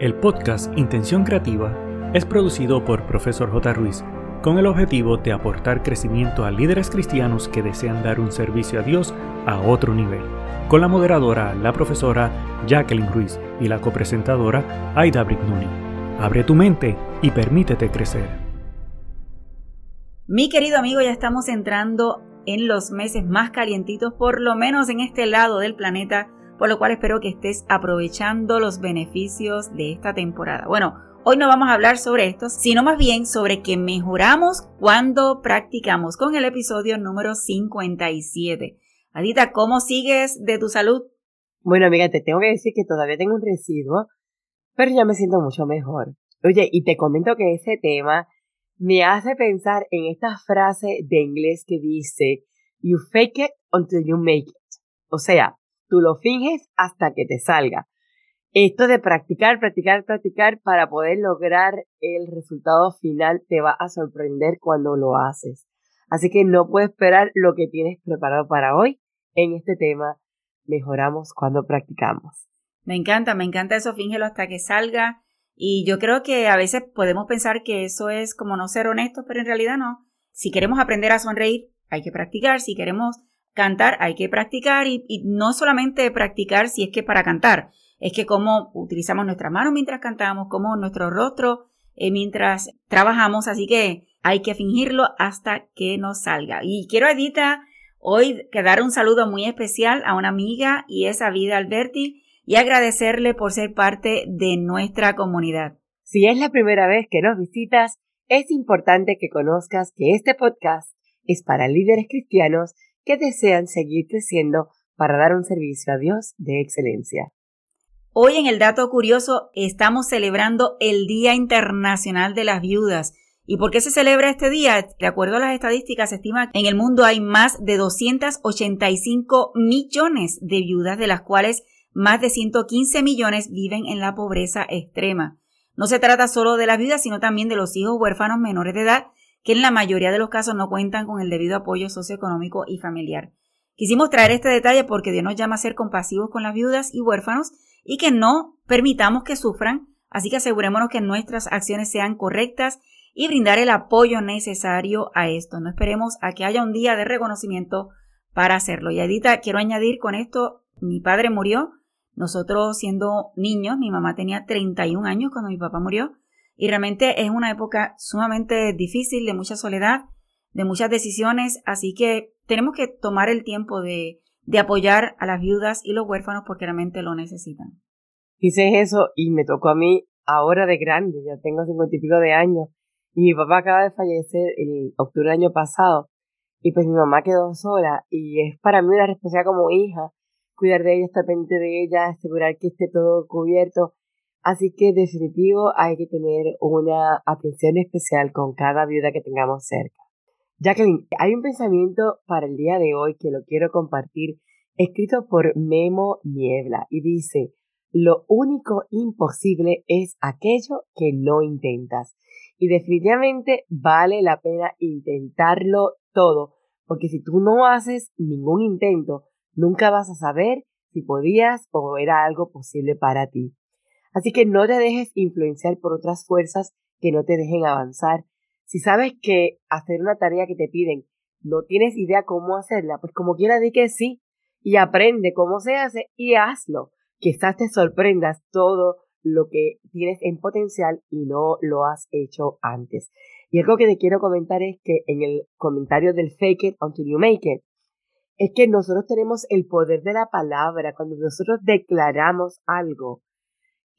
El podcast Intención Creativa es producido por Profesor J. Ruiz con el objetivo de aportar crecimiento a líderes cristianos que desean dar un servicio a Dios a otro nivel, con la moderadora, la profesora Jacqueline Ruiz y la copresentadora Aida Brignoni. Abre tu mente y permítete crecer. Mi querido amigo, ya estamos entrando en los meses más calientitos, por lo menos en este lado del planeta por lo cual espero que estés aprovechando los beneficios de esta temporada. Bueno, hoy no vamos a hablar sobre esto, sino más bien sobre que mejoramos cuando practicamos con el episodio número 57. Adita, ¿cómo sigues de tu salud? Bueno, amiga, te tengo que decir que todavía tengo un residuo, pero ya me siento mucho mejor. Oye, y te comento que ese tema me hace pensar en esta frase de inglés que dice, you fake it until you make it. O sea, Tú lo finges hasta que te salga. Esto de practicar, practicar, practicar para poder lograr el resultado final te va a sorprender cuando lo haces. Así que no puedes esperar lo que tienes preparado para hoy en este tema. Mejoramos cuando practicamos. Me encanta, me encanta eso, fíngelo hasta que salga. Y yo creo que a veces podemos pensar que eso es como no ser honestos, pero en realidad no. Si queremos aprender a sonreír, hay que practicar. Si queremos cantar hay que practicar y, no solamente practicar si es que para cantar, es que cómo utilizamos nuestras manos mientras cantamos, cómo nuestro rostro eh, mientras trabajamos, así que hay que fingirlo hasta que nos salga. Y quiero, Edita, hoy dar un saludo muy especial a una amiga y es a Vida Alberti y agradecerle por ser parte de nuestra comunidad. Si es la primera vez que nos visitas, es importante que conozcas que este podcast es para líderes cristianos que desean seguir creciendo para dar un servicio a Dios de excelencia. Hoy en el dato curioso estamos celebrando el Día Internacional de las Viudas. ¿Y por qué se celebra este día? De acuerdo a las estadísticas, se estima que en el mundo hay más de 285 millones de viudas, de las cuales más de 115 millones viven en la pobreza extrema. No se trata solo de las viudas, sino también de los hijos huérfanos menores de edad que en la mayoría de los casos no cuentan con el debido apoyo socioeconómico y familiar. Quisimos traer este detalle porque Dios nos llama a ser compasivos con las viudas y huérfanos y que no permitamos que sufran, así que asegurémonos que nuestras acciones sean correctas y brindar el apoyo necesario a esto. No esperemos a que haya un día de reconocimiento para hacerlo. Y Edita, quiero añadir con esto, mi padre murió, nosotros siendo niños, mi mamá tenía 31 años cuando mi papá murió, y realmente es una época sumamente difícil, de mucha soledad, de muchas decisiones, así que tenemos que tomar el tiempo de, de apoyar a las viudas y los huérfanos porque realmente lo necesitan. Dices eso y me tocó a mí ahora de grande, ya tengo cincuenta y pico de años, y mi papá acaba de fallecer el octubre del año pasado, y pues mi mamá quedó sola, y es para mí una responsabilidad como hija, cuidar de ella, estar pendiente de ella, asegurar que esté todo cubierto, Así que definitivo hay que tener una atención especial con cada viuda que tengamos cerca. Jacqueline, hay un pensamiento para el día de hoy que lo quiero compartir, escrito por Memo Niebla, y dice, lo único imposible es aquello que no intentas. Y definitivamente vale la pena intentarlo todo, porque si tú no haces ningún intento, nunca vas a saber si podías o era algo posible para ti. Así que no te dejes influenciar por otras fuerzas que no te dejen avanzar. Si sabes que hacer una tarea que te piden no tienes idea cómo hacerla, pues como quiera di que sí y aprende cómo se hace y hazlo. Quizás te sorprendas todo lo que tienes en potencial y no lo has hecho antes. Y algo que te quiero comentar es que en el comentario del fake it until you make it, es que nosotros tenemos el poder de la palabra. Cuando nosotros declaramos algo,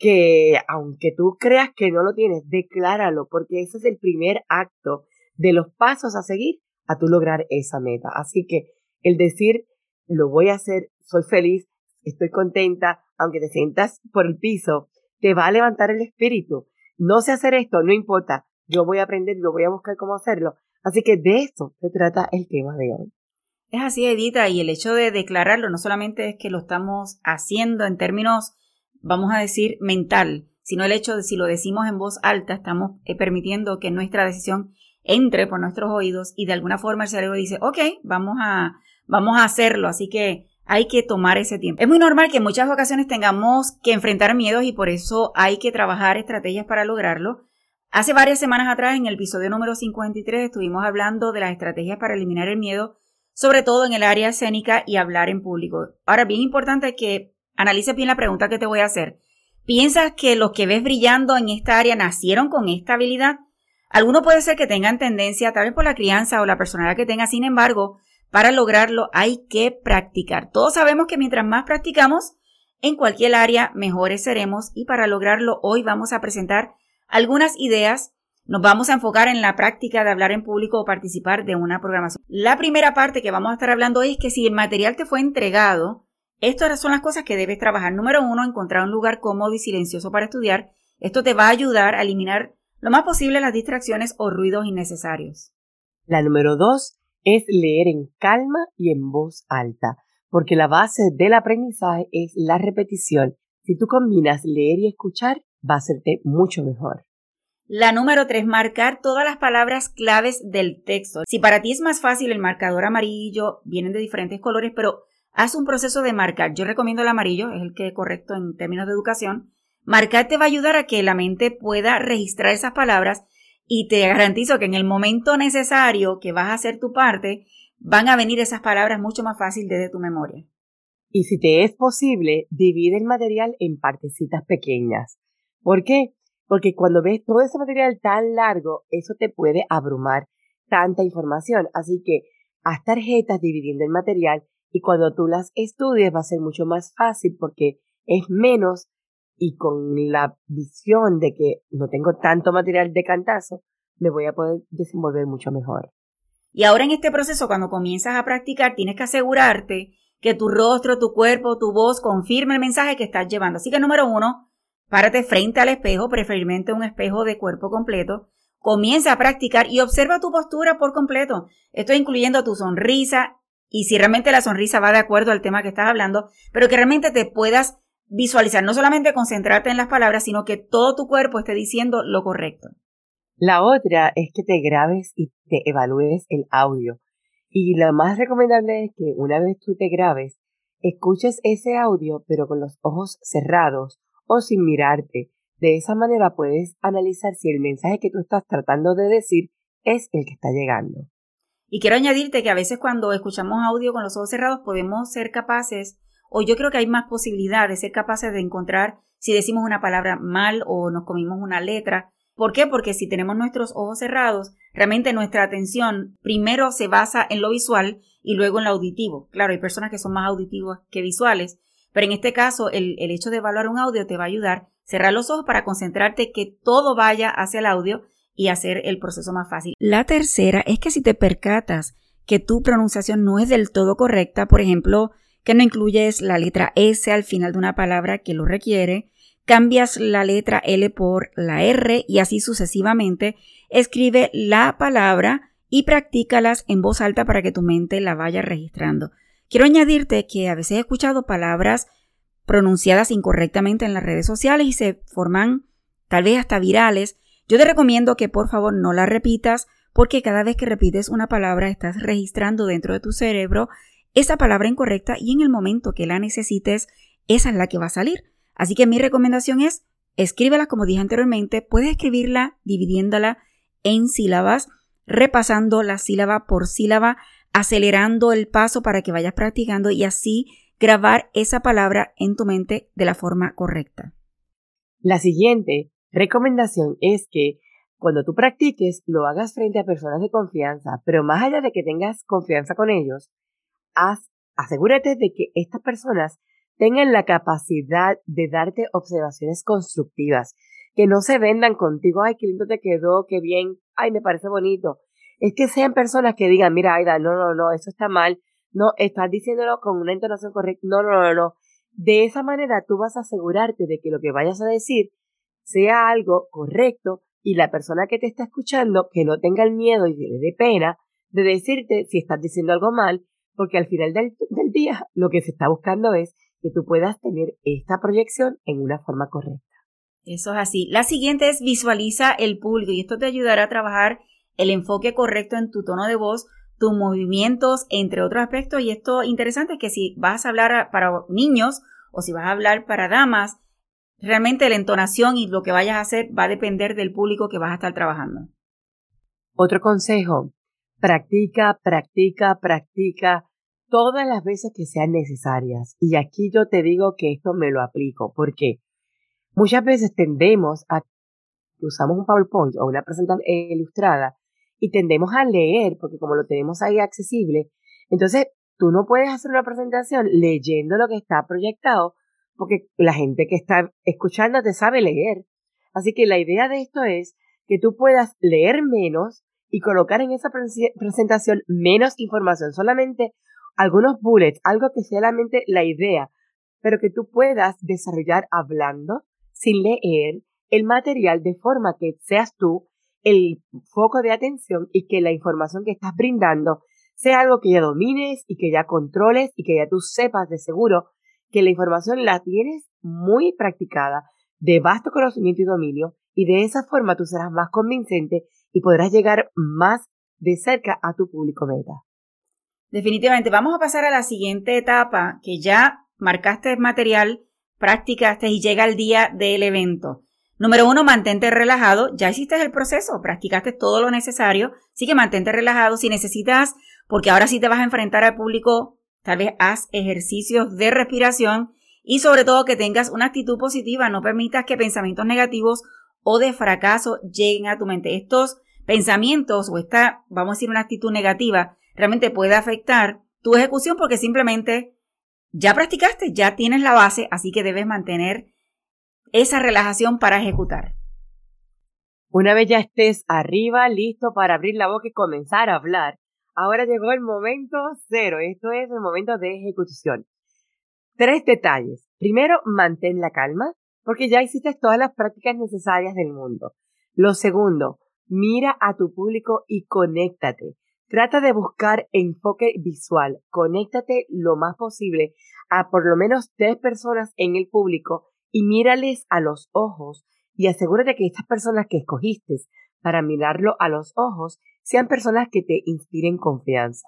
que aunque tú creas que no lo tienes, decláralo, porque ese es el primer acto de los pasos a seguir a tú lograr esa meta. Así que el decir, lo voy a hacer, soy feliz, estoy contenta, aunque te sientas por el piso, te va a levantar el espíritu. No sé hacer esto, no importa, yo voy a aprender, yo voy a buscar cómo hacerlo. Así que de eso se trata el tema de hoy. Es así, Edita, y el hecho de declararlo no solamente es que lo estamos haciendo en términos vamos a decir, mental, sino el hecho de si lo decimos en voz alta, estamos eh, permitiendo que nuestra decisión entre por nuestros oídos y de alguna forma el cerebro dice, ok, vamos a, vamos a hacerlo. Así que hay que tomar ese tiempo. Es muy normal que en muchas ocasiones tengamos que enfrentar miedos y por eso hay que trabajar estrategias para lograrlo. Hace varias semanas atrás, en el episodio número 53, estuvimos hablando de las estrategias para eliminar el miedo, sobre todo en el área escénica y hablar en público. Ahora, bien importante que analices bien la pregunta que te voy a hacer. ¿Piensas que los que ves brillando en esta área nacieron con esta habilidad? Algunos puede ser que tengan tendencia, tal vez por la crianza o la personalidad que tenga, sin embargo, para lograrlo hay que practicar. Todos sabemos que mientras más practicamos, en cualquier área mejores seremos y para lograrlo hoy vamos a presentar algunas ideas. Nos vamos a enfocar en la práctica de hablar en público o participar de una programación. La primera parte que vamos a estar hablando hoy es que si el material te fue entregado, estas son las cosas que debes trabajar. Número uno, encontrar un lugar cómodo y silencioso para estudiar. Esto te va a ayudar a eliminar lo más posible las distracciones o ruidos innecesarios. La número dos es leer en calma y en voz alta, porque la base del aprendizaje es la repetición. Si tú combinas leer y escuchar, va a hacerte mucho mejor. La número tres, marcar todas las palabras claves del texto. Si para ti es más fácil el marcador amarillo, vienen de diferentes colores, pero haz un proceso de marcar. Yo recomiendo el amarillo, es el que es correcto en términos de educación. Marcar te va a ayudar a que la mente pueda registrar esas palabras y te garantizo que en el momento necesario que vas a hacer tu parte, van a venir esas palabras mucho más fácil desde tu memoria. Y si te es posible, divide el material en partecitas pequeñas. ¿Por qué? Porque cuando ves todo ese material tan largo, eso te puede abrumar tanta información. Así que haz tarjetas dividiendo el material y cuando tú las estudies va a ser mucho más fácil porque es menos y con la visión de que no tengo tanto material de cantazo, me voy a poder desenvolver mucho mejor. Y ahora en este proceso, cuando comienzas a practicar, tienes que asegurarte que tu rostro, tu cuerpo, tu voz confirme el mensaje que estás llevando. Así que número uno, párate frente al espejo, preferiblemente un espejo de cuerpo completo. Comienza a practicar y observa tu postura por completo. Esto incluyendo tu sonrisa y si realmente la sonrisa va de acuerdo al tema que estás hablando, pero que realmente te puedas visualizar, no solamente concentrarte en las palabras, sino que todo tu cuerpo esté diciendo lo correcto. La otra es que te grabes y te evalúes el audio. Y lo más recomendable es que una vez tú te grabes, escuches ese audio pero con los ojos cerrados o sin mirarte. De esa manera puedes analizar si el mensaje que tú estás tratando de decir es el que está llegando. Y quiero añadirte que a veces cuando escuchamos audio con los ojos cerrados podemos ser capaces, o yo creo que hay más posibilidad de ser capaces de encontrar si decimos una palabra mal o nos comimos una letra. ¿Por qué? Porque si tenemos nuestros ojos cerrados, realmente nuestra atención primero se basa en lo visual y luego en lo auditivo. Claro, hay personas que son más auditivas que visuales, pero en este caso el, el hecho de evaluar un audio te va a ayudar cerrar los ojos para concentrarte que todo vaya hacia el audio y hacer el proceso más fácil. La tercera es que si te percatas que tu pronunciación no es del todo correcta, por ejemplo, que no incluyes la letra S al final de una palabra que lo requiere, cambias la letra L por la R y así sucesivamente, escribe la palabra y practícalas en voz alta para que tu mente la vaya registrando. Quiero añadirte que a veces he escuchado palabras pronunciadas incorrectamente en las redes sociales y se forman tal vez hasta virales yo te recomiendo que por favor no la repitas porque cada vez que repites una palabra estás registrando dentro de tu cerebro esa palabra incorrecta y en el momento que la necesites, esa es la que va a salir. Así que mi recomendación es escríbela como dije anteriormente, puedes escribirla dividiéndola en sílabas, repasando la sílaba por sílaba, acelerando el paso para que vayas practicando y así grabar esa palabra en tu mente de la forma correcta. La siguiente recomendación es que cuando tú practiques lo hagas frente a personas de confianza, pero más allá de que tengas confianza con ellos, haz, asegúrate de que estas personas tengan la capacidad de darte observaciones constructivas, que no se vendan contigo, ay, qué lindo te quedó, qué bien, ay, me parece bonito. Es que sean personas que digan, mira, Aida, no, no, no, eso está mal, no, estás diciéndolo con una entonación correcta, no, no, no, no. De esa manera tú vas a asegurarte de que lo que vayas a decir sea algo correcto y la persona que te está escuchando que no tenga el miedo y le dé pena de decirte si estás diciendo algo mal, porque al final del, del día lo que se está buscando es que tú puedas tener esta proyección en una forma correcta. Eso es así. La siguiente es visualiza el público y esto te ayudará a trabajar el enfoque correcto en tu tono de voz, tus movimientos, entre otros aspectos. Y esto interesante es que si vas a hablar para niños o si vas a hablar para damas, realmente la entonación y lo que vayas a hacer va a depender del público que vas a estar trabajando. Otro consejo, practica, practica, practica todas las veces que sean necesarias. Y aquí yo te digo que esto me lo aplico, porque muchas veces tendemos a usamos un PowerPoint o una presentación ilustrada y tendemos a leer, porque como lo tenemos ahí accesible, entonces tú no puedes hacer una presentación leyendo lo que está proyectado, porque la gente que está escuchando te sabe leer. Así que la idea de esto es que tú puedas leer menos y colocar en esa presentación menos información, solamente algunos bullets, algo que sea la mente la idea, pero que tú puedas desarrollar hablando sin leer el material de forma que seas tú el foco de atención y que la información que estás brindando sea algo que ya domines y que ya controles y que ya tú sepas de seguro que la información la tienes muy practicada, de vasto conocimiento y dominio, y de esa forma tú serás más convincente y podrás llegar más de cerca a tu público meta. Definitivamente, vamos a pasar a la siguiente etapa que ya marcaste el material, practicaste y llega el día del evento. Número uno, mantente relajado. Ya hiciste el proceso, practicaste todo lo necesario. Así que mantente relajado. Si necesitas, porque ahora sí te vas a enfrentar al público, tal vez haz ejercicios de respiración y sobre todo que tengas una actitud positiva. No permitas que pensamientos negativos o de fracaso lleguen a tu mente. Estos pensamientos o esta, vamos a decir, una actitud negativa realmente puede afectar tu ejecución porque simplemente ya practicaste, ya tienes la base, así que debes mantener esa relajación para ejecutar. Una vez ya estés arriba, listo para abrir la boca y comenzar a hablar, ahora llegó el momento cero. Esto es el momento de ejecución. Tres detalles. Primero, mantén la calma, porque ya hiciste todas las prácticas necesarias del mundo. Lo segundo, mira a tu público y conéctate. Trata de buscar enfoque visual. Conéctate lo más posible a por lo menos tres personas en el público y mírales a los ojos y asegúrate que estas personas que escogiste para mirarlo a los ojos sean personas que te inspiren confianza.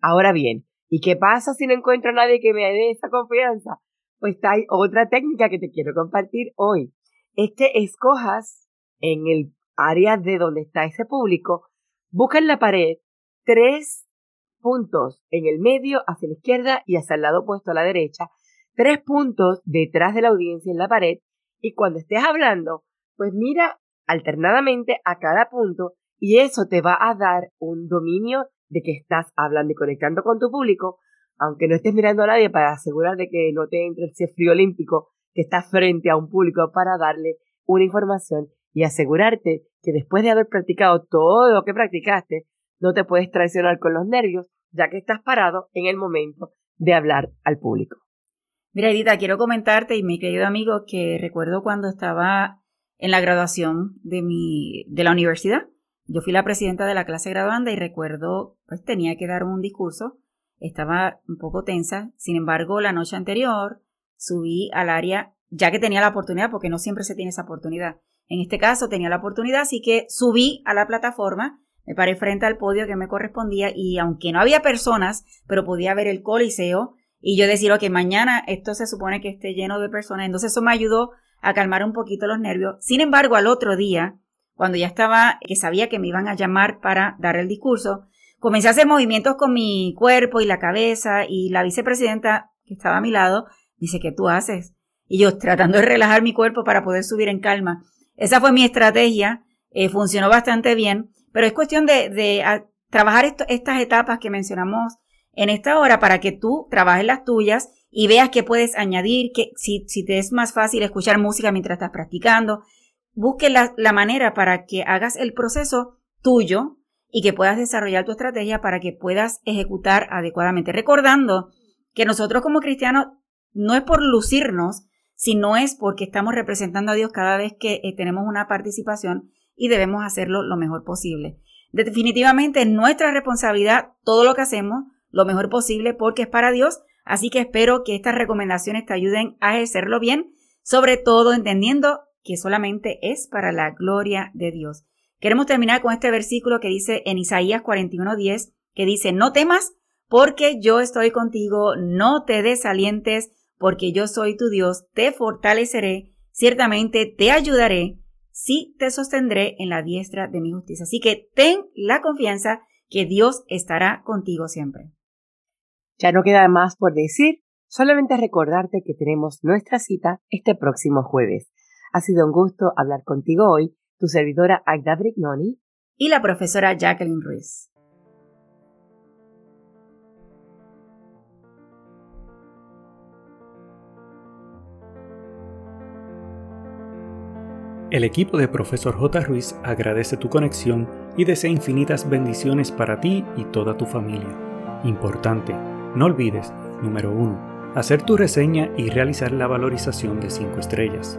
Ahora bien, ¿y qué pasa si no encuentro a nadie que me dé esa confianza? Pues hay otra técnica que te quiero compartir hoy. Es que escojas en el área de donde está ese público, busca en la pared tres puntos en el medio, hacia la izquierda y hacia el lado opuesto a la derecha, tres puntos detrás de la audiencia en la pared y cuando estés hablando, pues mira alternadamente a cada punto y eso te va a dar un dominio de que estás hablando y conectando con tu público, aunque no estés mirando a nadie para asegurar de que no te entre ese frío olímpico que estás frente a un público para darle una información y asegurarte que después de haber practicado todo lo que practicaste, no te puedes traicionar con los nervios, ya que estás parado en el momento de hablar al público. Mira, Edita, quiero comentarte y mi querido amigo que recuerdo cuando estaba en la graduación de mi de la universidad. Yo fui la presidenta de la clase graduanda y recuerdo, pues tenía que dar un discurso. Estaba un poco tensa. Sin embargo, la noche anterior subí al área, ya que tenía la oportunidad, porque no siempre se tiene esa oportunidad. En este caso tenía la oportunidad, así que subí a la plataforma, me paré frente al podio que me correspondía y aunque no había personas, pero podía ver el coliseo, y yo decir, ok, mañana esto se supone que esté lleno de personas. Entonces eso me ayudó a calmar un poquito los nervios. Sin embargo, al otro día, cuando ya estaba, que sabía que me iban a llamar para dar el discurso, comencé a hacer movimientos con mi cuerpo y la cabeza y la vicepresidenta que estaba a mi lado dice, ¿qué tú haces? Y yo tratando de relajar mi cuerpo para poder subir en calma. Esa fue mi estrategia, eh, funcionó bastante bien, pero es cuestión de, trabajar estas etapas que mencionamos en esta hora para que tú trabajes las tuyas y veas qué puedes añadir, que si te es más fácil escuchar música mientras estás practicando, busque la, la manera para que hagas el proceso tuyo y que puedas desarrollar tu estrategia para que puedas ejecutar adecuadamente. Recordando que nosotros como cristianos no es por lucirnos, sino es porque estamos representando a Dios cada vez que eh, tenemos una participación y debemos hacerlo lo mejor posible. Definitivamente es nuestra responsabilidad todo lo que hacemos, lo mejor posible porque es para Dios. Así que espero que estas recomendaciones te ayuden a ejercerlo bien, sobre todo entendiendo que solamente es para la gloria de Dios. Queremos terminar con este versículo que dice en Isaías 41:10, que dice, no temas porque yo estoy contigo, no te desalientes porque yo soy tu Dios, te fortaleceré, ciertamente te ayudaré, sí te sostendré en la diestra de mi justicia. Así que ten la confianza que Dios estará contigo siempre. Ya no queda más por decir, solamente recordarte que tenemos nuestra cita este próximo jueves. Ha sido un gusto hablar contigo hoy, tu servidora Agda Brignoni y la profesora Jacqueline Ruiz. El equipo de Profesor J. Ruiz agradece tu conexión y desea infinitas bendiciones para ti y toda tu familia. Importante, no olvides, número 1, hacer tu reseña y realizar la valorización de 5 estrellas.